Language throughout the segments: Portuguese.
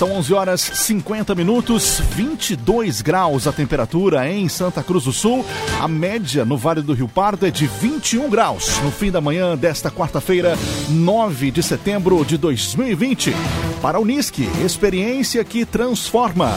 São 11 horas 50 minutos, 22 graus a temperatura em Santa Cruz do Sul. A média no Vale do Rio Pardo é de 21 graus. No fim da manhã desta quarta-feira, 9 de setembro de 2020. Para a Unisque, experiência que transforma.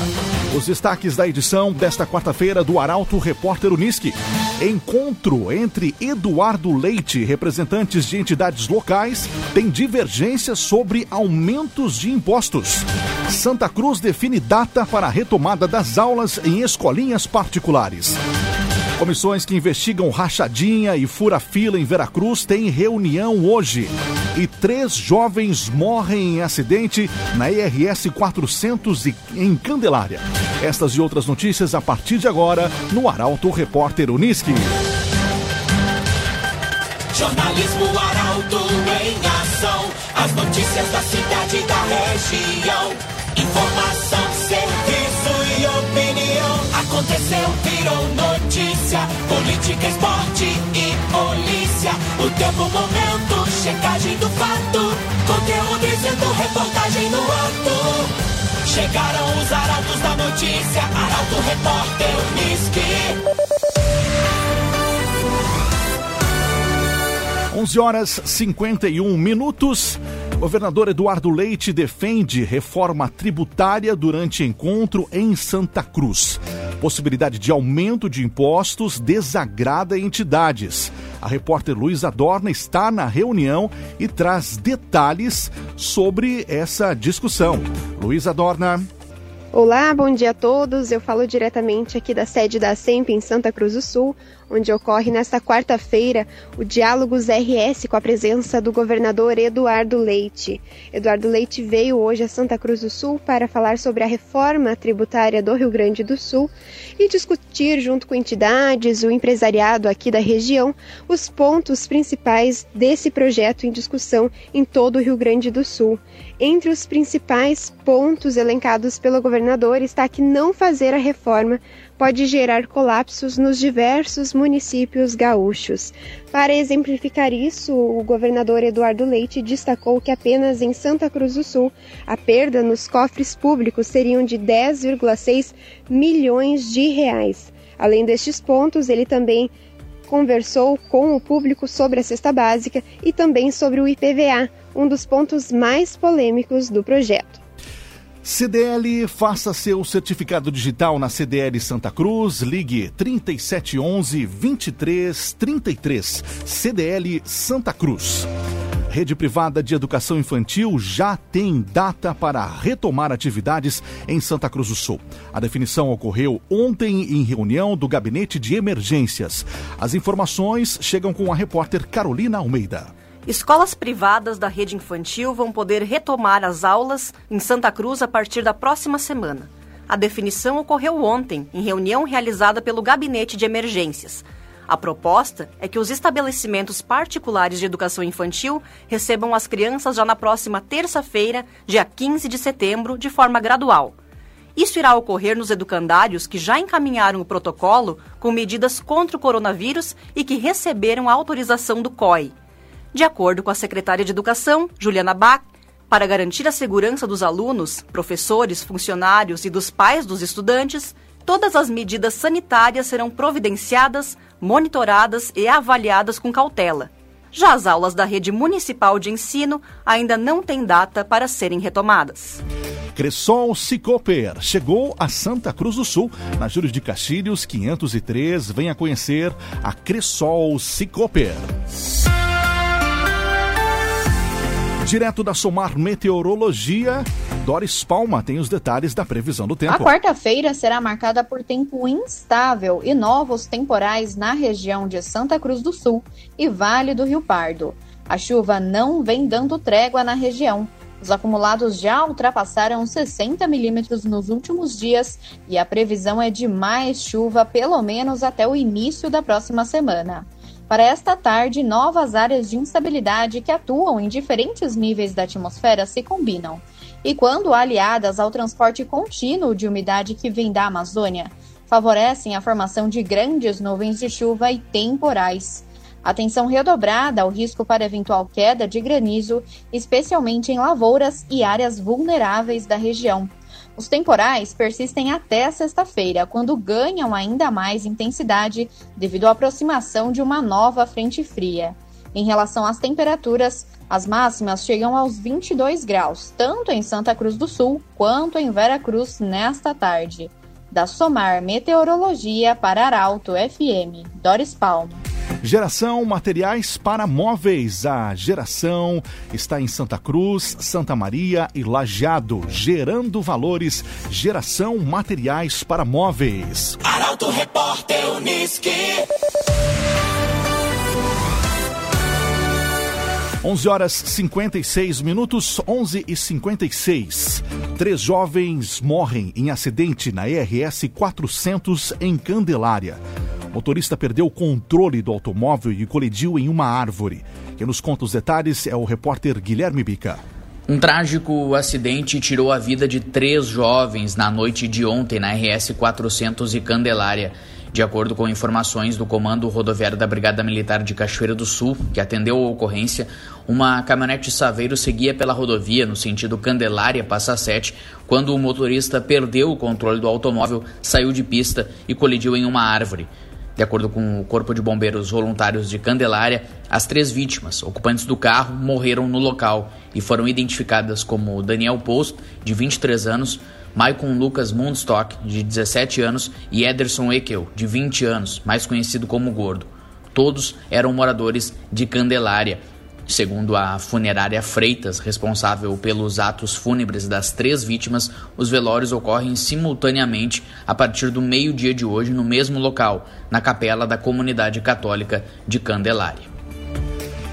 Os destaques da edição desta quarta-feira do Arauto Repórter Unisque. Encontro entre Eduardo Leite, representantes de entidades locais, tem divergência sobre aumentos de impostos. Santa Cruz define data para a retomada das aulas em escolinhas particulares. Comissões que investigam rachadinha e fura-fila em Veracruz têm reunião hoje. E três jovens morrem em acidente na IRS 400 em Candelária. Estas e outras notícias a partir de agora no Arauto Repórter Uniski. Jornalismo Arauto em ação. As notícias da cidade e da região. Informação, serviço e opinião. Aconteceu, virou notícia. Política, esporte e polícia. O tempo, momento, checagem do fato. Conteúdo dizendo, reportagem no ato. Chegaram os arautos da notícia. Arauto, repórter, Unisque. 11 horas 51 minutos. Governador Eduardo Leite defende reforma tributária durante encontro em Santa Cruz. Possibilidade de aumento de impostos desagrada entidades. A repórter Luísa Dorna está na reunião e traz detalhes sobre essa discussão. Luísa Dorna. Olá, bom dia a todos. Eu falo diretamente aqui da sede da SEMP em Santa Cruz do Sul, onde ocorre nesta quarta-feira o Diálogos RS com a presença do governador Eduardo Leite. Eduardo Leite veio hoje a Santa Cruz do Sul para falar sobre a reforma tributária do Rio Grande do Sul e discutir, junto com entidades, o empresariado aqui da região, os pontos principais desse projeto em discussão em todo o Rio Grande do Sul. Entre os principais pontos elencados pelo governador está que não fazer a reforma pode gerar colapsos nos diversos municípios gaúchos. Para exemplificar isso, o governador Eduardo Leite destacou que apenas em Santa Cruz do Sul a perda nos cofres públicos seriam de 10,6 milhões de reais. Além destes pontos, ele também conversou com o público sobre a cesta básica e também sobre o IPVA, um dos pontos mais polêmicos do projeto. CDL, faça seu certificado digital na CDL Santa Cruz, ligue 3711 2333, CDL Santa Cruz. Rede privada de educação infantil já tem data para retomar atividades em Santa Cruz do Sul. A definição ocorreu ontem em reunião do Gabinete de Emergências. As informações chegam com a repórter Carolina Almeida. Escolas privadas da rede infantil vão poder retomar as aulas em Santa Cruz a partir da próxima semana. A definição ocorreu ontem, em reunião realizada pelo Gabinete de Emergências. A proposta é que os estabelecimentos particulares de educação infantil recebam as crianças já na próxima terça-feira, dia 15 de setembro, de forma gradual. Isso irá ocorrer nos educandários que já encaminharam o protocolo com medidas contra o coronavírus e que receberam a autorização do COI. De acordo com a secretária de Educação, Juliana Bach, para garantir a segurança dos alunos, professores, funcionários e dos pais dos estudantes, todas as medidas sanitárias serão providenciadas, monitoradas e avaliadas com cautela. Já as aulas da rede municipal de ensino ainda não têm data para serem retomadas. Cressol Cicoper chegou a Santa Cruz do Sul, na Júlio de Castilhos 503. Venha conhecer a Cressol Cicoper. Direto da Somar Meteorologia, Doris Palma tem os detalhes da previsão do tempo. A quarta-feira será marcada por tempo instável e novos temporais na região de Santa Cruz do Sul e Vale do Rio Pardo. A chuva não vem dando trégua na região. Os acumulados já ultrapassaram 60 milímetros nos últimos dias e a previsão é de mais chuva pelo menos até o início da próxima semana. Para esta tarde, novas áreas de instabilidade que atuam em diferentes níveis da atmosfera se combinam. E quando aliadas ao transporte contínuo de umidade que vem da Amazônia, favorecem a formação de grandes nuvens de chuva e temporais. Atenção redobrada ao risco para eventual queda de granizo, especialmente em lavouras e áreas vulneráveis da região. Os temporais persistem até sexta-feira, quando ganham ainda mais intensidade devido à aproximação de uma nova frente fria. Em relação às temperaturas, as máximas chegam aos 22 graus, tanto em Santa Cruz do Sul quanto em Vera Cruz nesta tarde. Da Somar Meteorologia para Arauto FM, Doris Palma. Geração Materiais para Móveis. A geração está em Santa Cruz, Santa Maria e Lajeado, gerando valores. Geração Materiais para Móveis. Arauto Repórter Uniski. 11 horas 56 minutos, 11 e 56. Três jovens morrem em acidente na ERS 400 em Candelária. Motorista perdeu o controle do automóvel e colidiu em uma árvore. Quem nos conta os detalhes é o repórter Guilherme Bica. Um trágico acidente tirou a vida de três jovens na noite de ontem na RS 400 e Candelária. De acordo com informações do Comando Rodoviário da Brigada Militar de Cachoeira do Sul, que atendeu a ocorrência, uma caminhonete Saveiro seguia pela rodovia no sentido Candelária-Passa 7, quando o motorista perdeu o controle do automóvel, saiu de pista e colidiu em uma árvore. De acordo com o Corpo de Bombeiros Voluntários de Candelária, as três vítimas, ocupantes do carro, morreram no local e foram identificadas como Daniel Post, de 23 anos, Maicon Lucas Mundstock, de 17 anos, e Ederson Ekel, de 20 anos, mais conhecido como Gordo. Todos eram moradores de Candelária. Segundo a funerária Freitas, responsável pelos atos fúnebres das três vítimas, os velórios ocorrem simultaneamente a partir do meio-dia de hoje no mesmo local, na capela da comunidade católica de Candelária.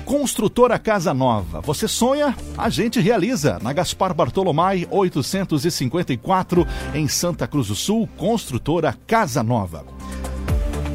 Construtora Casa Nova. Você sonha? A gente realiza. Na Gaspar Bartolomai 854, em Santa Cruz do Sul, Construtora Casa Nova.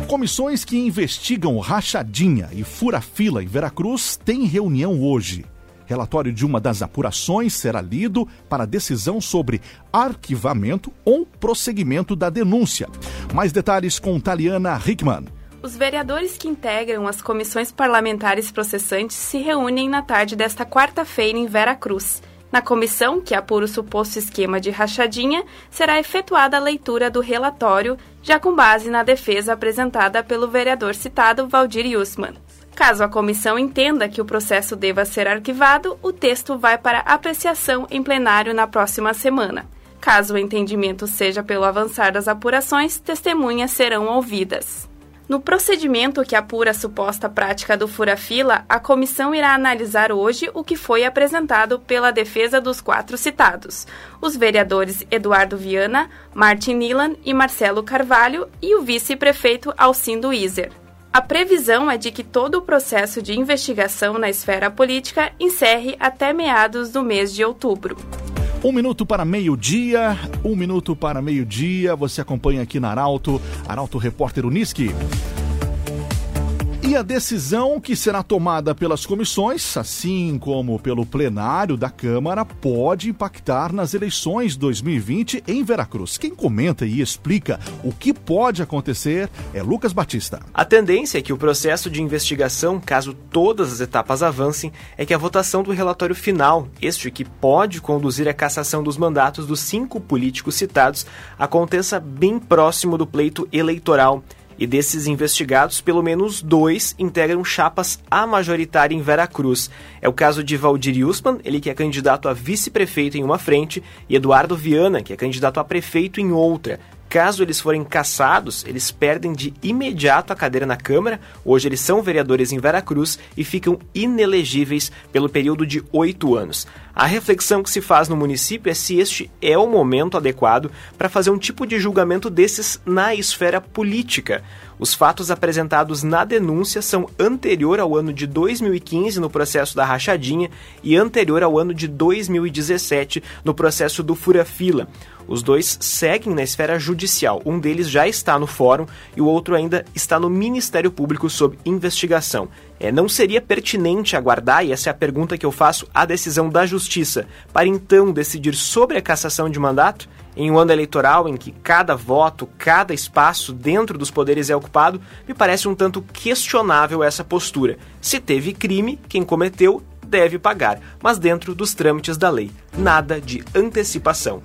Comissões que investigam rachadinha e fura-fila em Veracruz têm reunião hoje. Relatório de uma das apurações será lido para decisão sobre arquivamento ou prosseguimento da denúncia. Mais detalhes com Taliana Hickman. Os vereadores que integram as comissões parlamentares processantes se reúnem na tarde desta quarta-feira em Vera Cruz. Na comissão, que apura o suposto esquema de rachadinha, será efetuada a leitura do relatório, já com base na defesa apresentada pelo vereador citado Valdir Yussman. Caso a comissão entenda que o processo deva ser arquivado, o texto vai para apreciação em plenário na próxima semana. Caso o entendimento seja pelo avançar das apurações, testemunhas serão ouvidas. No procedimento que apura a suposta prática do fura-fila, a comissão irá analisar hoje o que foi apresentado pela defesa dos quatro citados, os vereadores Eduardo Viana, Martin Nilan e Marcelo Carvalho e o vice-prefeito Alcindo Iser. A previsão é de que todo o processo de investigação na esfera política encerre até meados do mês de outubro. Um minuto para meio-dia, um minuto para meio-dia. Você acompanha aqui na Arauto, Arauto Repórter Uniski. E a decisão que será tomada pelas comissões, assim como pelo plenário da Câmara, pode impactar nas eleições 2020 em Veracruz. Quem comenta e explica o que pode acontecer é Lucas Batista. A tendência é que o processo de investigação, caso todas as etapas avancem, é que a votação do relatório final, este que pode conduzir à cassação dos mandatos dos cinco políticos citados, aconteça bem próximo do pleito eleitoral. E desses investigados, pelo menos dois integram chapas a majoritária em Veracruz. É o caso de Valdir Yusman, ele que é candidato a vice-prefeito em uma frente, e Eduardo Viana, que é candidato a prefeito em outra. Caso eles forem cassados, eles perdem de imediato a cadeira na Câmara. Hoje eles são vereadores em Veracruz e ficam inelegíveis pelo período de oito anos. A reflexão que se faz no município é se este é o momento adequado para fazer um tipo de julgamento desses na esfera política. Os fatos apresentados na denúncia são anterior ao ano de 2015 no processo da rachadinha e anterior ao ano de 2017 no processo do fura-fila. Os dois seguem na esfera judicial. Um deles já está no fórum e o outro ainda está no Ministério Público sob investigação. É, não seria pertinente aguardar, e essa é a pergunta que eu faço, a decisão da Justiça para então decidir sobre a cassação de mandato? Em um ano eleitoral em que cada voto, cada espaço dentro dos poderes é ocupado, me parece um tanto questionável essa postura. Se teve crime, quem cometeu deve pagar, mas dentro dos trâmites da lei. Nada de antecipação.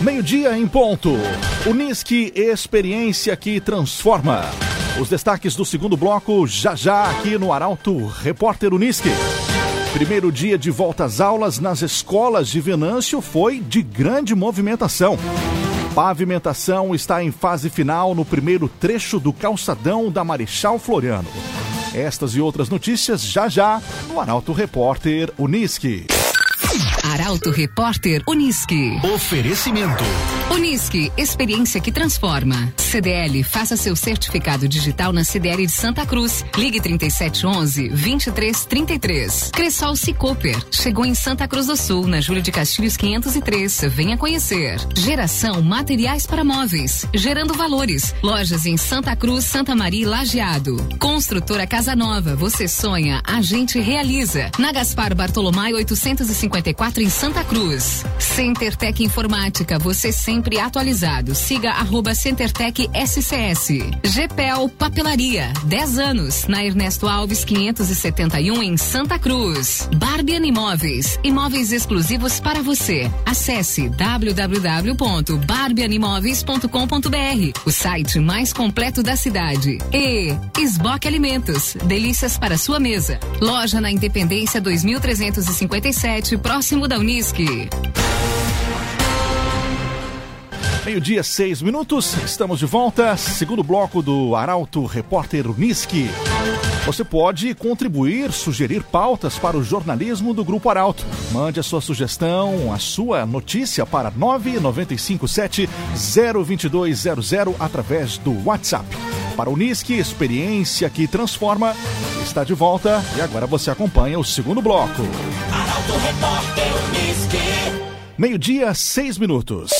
Meio-dia em ponto. Unisque, experiência que transforma. Os destaques do segundo bloco já já aqui no Arauto Repórter Unisque. Primeiro dia de volta às aulas nas escolas de Venâncio foi de grande movimentação. Pavimentação está em fase final no primeiro trecho do calçadão da Marechal Floriano. Estas e outras notícias já já no Arauto Repórter Unisque. Arauto Repórter Unisque. Oferecimento. Unisque, experiência que transforma. CDL, faça seu certificado digital na CDL de Santa Cruz. Ligue 3711 2333. Cressol Cicoper, chegou em Santa Cruz do Sul, na Júlio de Castilhos 503. Venha conhecer. Geração Materiais para Móveis, gerando valores. Lojas em Santa Cruz, Santa Maria e Lajeado. Construtora Casa Nova, você sonha, a gente realiza. Na Gaspar Bartolomai 854 em Santa Cruz. CenterTech Informática, você sempre atualizado. Siga arroba CenterTech SCS. GPEL Papelaria, 10 anos, na Ernesto Alves 571 em Santa Cruz. Barbian Imóveis, imóveis exclusivos para você. Acesse www.barbianimóveis.com.br, o site mais completo da cidade. E Esboque Alimentos, delícias para sua mesa. Loja na Independência 2357, próximo da Unisque. Meio-dia, seis minutos, estamos de volta. Segundo bloco do Arauto Repórter Uniski. Você pode contribuir, sugerir pautas para o jornalismo do Grupo Arauto. Mande a sua sugestão, a sua notícia para 995702200 através do WhatsApp. Para o Unisque, experiência que transforma, está de volta e agora você acompanha o segundo bloco. Arauto Repórter Unisque. Meio-dia, seis minutos.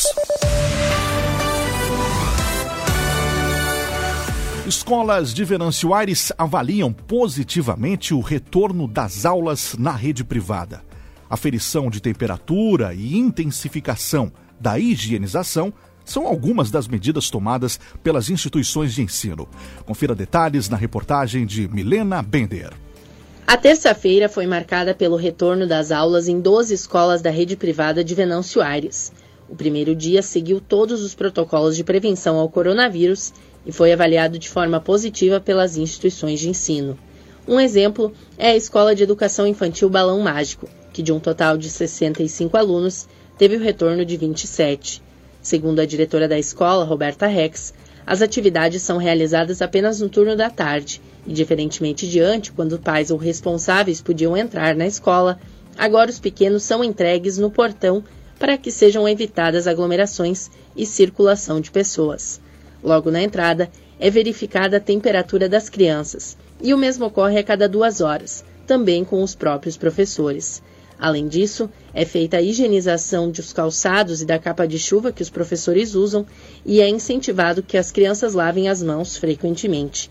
Escolas de Venâncio Aires avaliam positivamente o retorno das aulas na rede privada. Aferição de temperatura e intensificação da higienização são algumas das medidas tomadas pelas instituições de ensino. Confira detalhes na reportagem de Milena Bender. A terça-feira foi marcada pelo retorno das aulas em 12 escolas da rede privada de Venâncio Aires. O primeiro dia seguiu todos os protocolos de prevenção ao coronavírus e foi avaliado de forma positiva pelas instituições de ensino. Um exemplo é a Escola de Educação Infantil Balão Mágico, que de um total de 65 alunos, teve o retorno de 27. Segundo a diretora da escola, Roberta Rex, as atividades são realizadas apenas no turno da tarde, e diferentemente de antes, quando pais ou responsáveis podiam entrar na escola, agora os pequenos são entregues no portão para que sejam evitadas aglomerações e circulação de pessoas. Logo na entrada, é verificada a temperatura das crianças, e o mesmo ocorre a cada duas horas, também com os próprios professores. Além disso, é feita a higienização dos calçados e da capa de chuva que os professores usam e é incentivado que as crianças lavem as mãos frequentemente.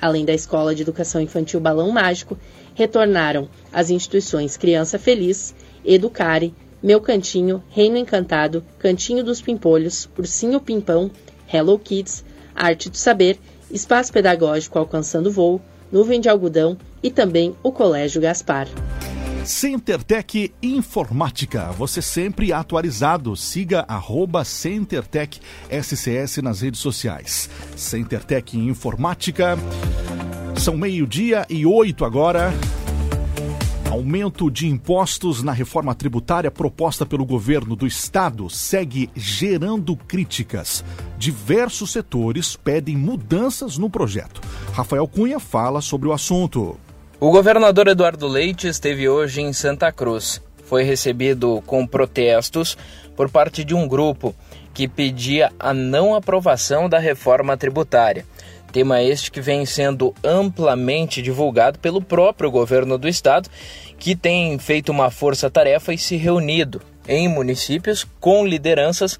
Além da Escola de Educação Infantil Balão Mágico, retornaram as instituições Criança Feliz, Educare, Meu Cantinho, Reino Encantado, Cantinho dos Pimpolhos, Ursinho Pimpão, Hello Kids, Arte do Saber, Espaço Pedagógico Alcançando Voo, Nuvem de Algodão e também o Colégio Gaspar. CenterTech Informática, você sempre atualizado. Siga arroba CenterTech SCS nas redes sociais. CenterTech Informática. São meio-dia e oito agora. Aumento de impostos na reforma tributária proposta pelo governo do estado segue gerando críticas. Diversos setores pedem mudanças no projeto. Rafael Cunha fala sobre o assunto. O governador Eduardo Leite esteve hoje em Santa Cruz. Foi recebido com protestos por parte de um grupo que pedia a não aprovação da reforma tributária. Tema este que vem sendo amplamente divulgado pelo próprio governo do estado, que tem feito uma força-tarefa e se reunido em municípios com lideranças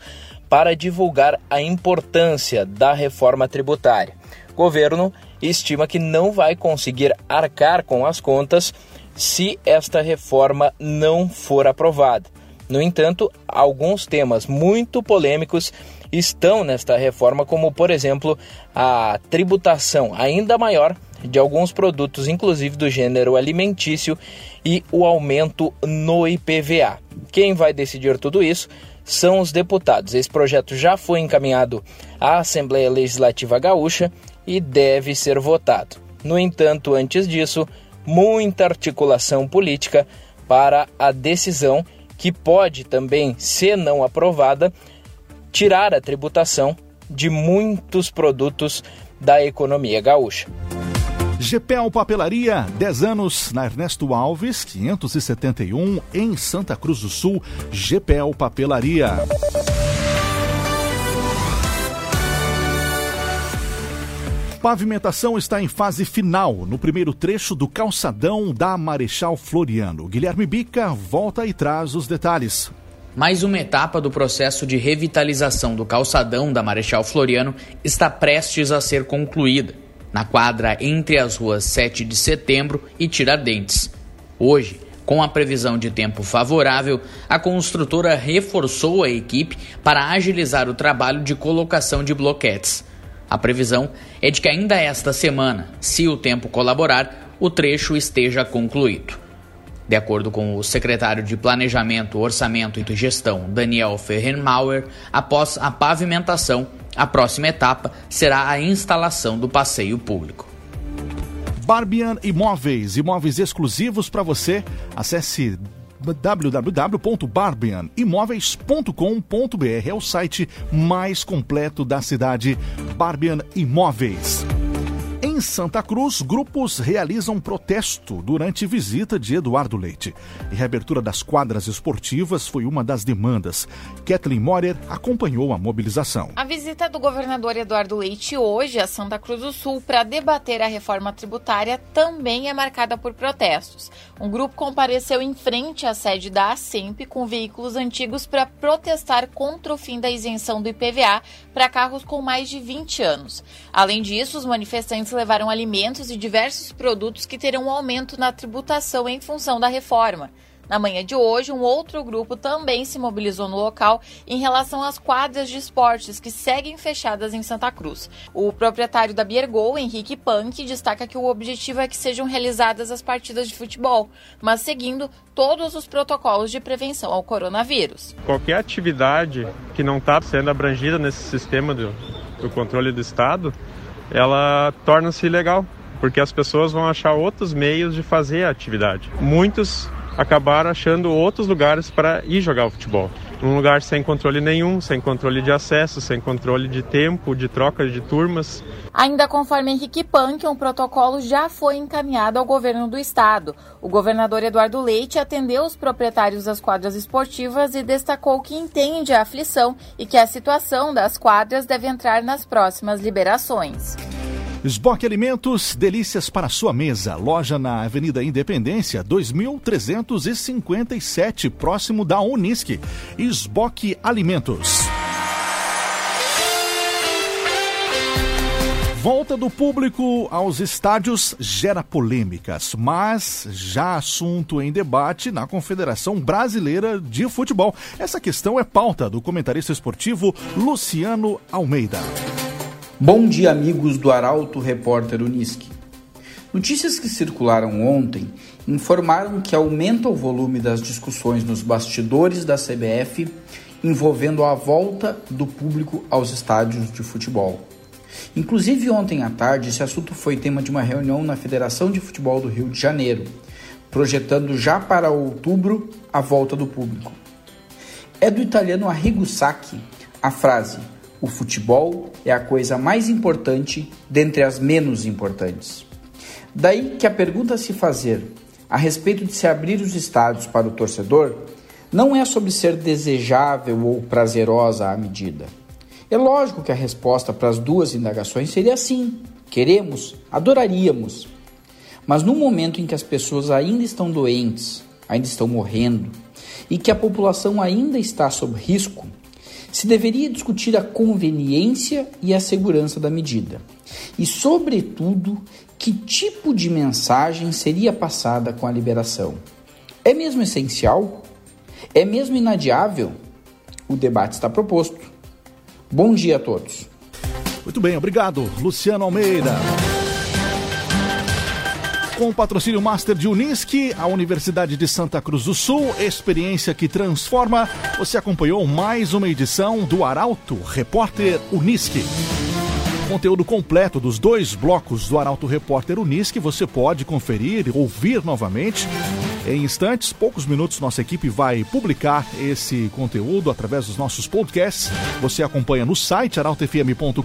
para divulgar a importância da reforma tributária. O governo estima que não vai conseguir arcar com as contas se esta reforma não for aprovada. No entanto, alguns temas muito polêmicos estão nesta reforma, como por exemplo a tributação ainda maior de alguns produtos, inclusive do gênero alimentício, e o aumento no IPVA. Quem vai decidir tudo isso são os deputados. Esse projeto já foi encaminhado à Assembleia Legislativa Gaúcha e deve ser votado. No entanto, antes disso, muita articulação política para a decisão que pode também, se não aprovada, tirar a tributação de muitos produtos da economia gaúcha. GPL Papelaria, 10 anos na Ernesto Alves, 571, em Santa Cruz do Sul. GPL Papelaria. Pavimentação está em fase final no primeiro trecho do calçadão da Marechal Floriano. Guilherme Bica volta e traz os detalhes. Mais uma etapa do processo de revitalização do calçadão da Marechal Floriano está prestes a ser concluída na quadra entre as ruas 7 de setembro e Tiradentes. Hoje, com a previsão de tempo favorável, a construtora reforçou a equipe para agilizar o trabalho de colocação de bloquetes. A previsão é de que ainda esta semana, se o tempo colaborar, o trecho esteja concluído. De acordo com o secretário de Planejamento, Orçamento e Gestão, Daniel Ferrenmauer, após a pavimentação, a próxima etapa será a instalação do passeio público. Barbian Imóveis, imóveis exclusivos para você. Acesse www.barbianimóveis.com.br é o site mais completo da cidade. Barbian Imóveis. Em Santa Cruz, grupos realizam protesto durante visita de Eduardo Leite. E reabertura das quadras esportivas foi uma das demandas. Kathleen Morer acompanhou a mobilização. A visita do governador Eduardo Leite hoje a Santa Cruz do Sul para debater a reforma tributária também é marcada por protestos. Um grupo compareceu em frente à sede da ASEMP com veículos antigos para protestar contra o fim da isenção do IPVA para carros com mais de 20 anos. Além disso, os manifestantes levaram alimentos e diversos produtos que terão um aumento na tributação em função da reforma. Na manhã de hoje, um outro grupo também se mobilizou no local em relação às quadras de esportes que seguem fechadas em Santa Cruz. O proprietário da Biergol, Henrique Punk, destaca que o objetivo é que sejam realizadas as partidas de futebol, mas seguindo todos os protocolos de prevenção ao coronavírus. Qualquer atividade que não está sendo abrangida nesse sistema do, do controle do Estado, ela torna-se ilegal, porque as pessoas vão achar outros meios de fazer a atividade. Muitos acabaram achando outros lugares para ir jogar o futebol. Um lugar sem controle nenhum, sem controle de acesso, sem controle de tempo, de troca de turmas. Ainda conforme Henrique Punk, um protocolo já foi encaminhado ao governo do estado. O governador Eduardo Leite atendeu os proprietários das quadras esportivas e destacou que entende a aflição e que a situação das quadras deve entrar nas próximas liberações. Esboque Alimentos, delícias para sua mesa. Loja na Avenida Independência, 2357, próximo da Unisque. Esboque Alimentos. Volta do público aos estádios gera polêmicas, mas já assunto em debate na Confederação Brasileira de Futebol. Essa questão é pauta do comentarista esportivo Luciano Almeida. Bom dia, amigos do Arauto Repórter Unisque. Notícias que circularam ontem informaram que aumenta o volume das discussões nos bastidores da CBF envolvendo a volta do público aos estádios de futebol. Inclusive, ontem à tarde, esse assunto foi tema de uma reunião na Federação de Futebol do Rio de Janeiro, projetando já para outubro a volta do público. É do italiano Arrigo Sacchi a frase o futebol é a coisa mais importante dentre as menos importantes. Daí que a pergunta a se fazer a respeito de se abrir os estádios para o torcedor não é sobre ser desejável ou prazerosa a medida. É lógico que a resposta para as duas indagações seria sim: queremos, adoraríamos. Mas no momento em que as pessoas ainda estão doentes, ainda estão morrendo, e que a população ainda está sob risco, se deveria discutir a conveniência e a segurança da medida. E, sobretudo, que tipo de mensagem seria passada com a liberação. É mesmo essencial? É mesmo inadiável? O debate está proposto. Bom dia a todos. Muito bem, obrigado, Luciano Almeida. Com o patrocínio Master de Unisque, a Universidade de Santa Cruz do Sul, experiência que transforma, você acompanhou mais uma edição do Arauto Repórter Unisque. Conteúdo completo dos dois blocos do Arauto Repórter Unisque você pode conferir e ouvir novamente em instantes, poucos minutos, nossa equipe vai publicar esse conteúdo através dos nossos podcasts. Você acompanha no site arautofm.com.br,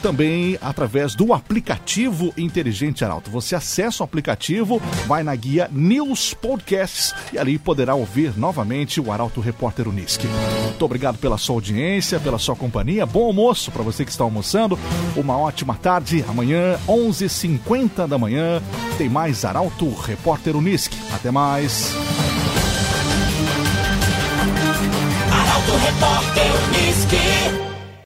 também através do aplicativo Inteligente Arauto. Você acessa o aplicativo, vai na guia News Podcasts e ali poderá ouvir novamente o Arauto Repórter Unisque. Muito obrigado pela sua audiência, pela sua companhia. Bom almoço para você que está almoçando. Uma ótima tarde. Amanhã, 11h50 da manhã, tem mais Arauto Repórter Unisque. Até mais. Arauto Repórter Unisque.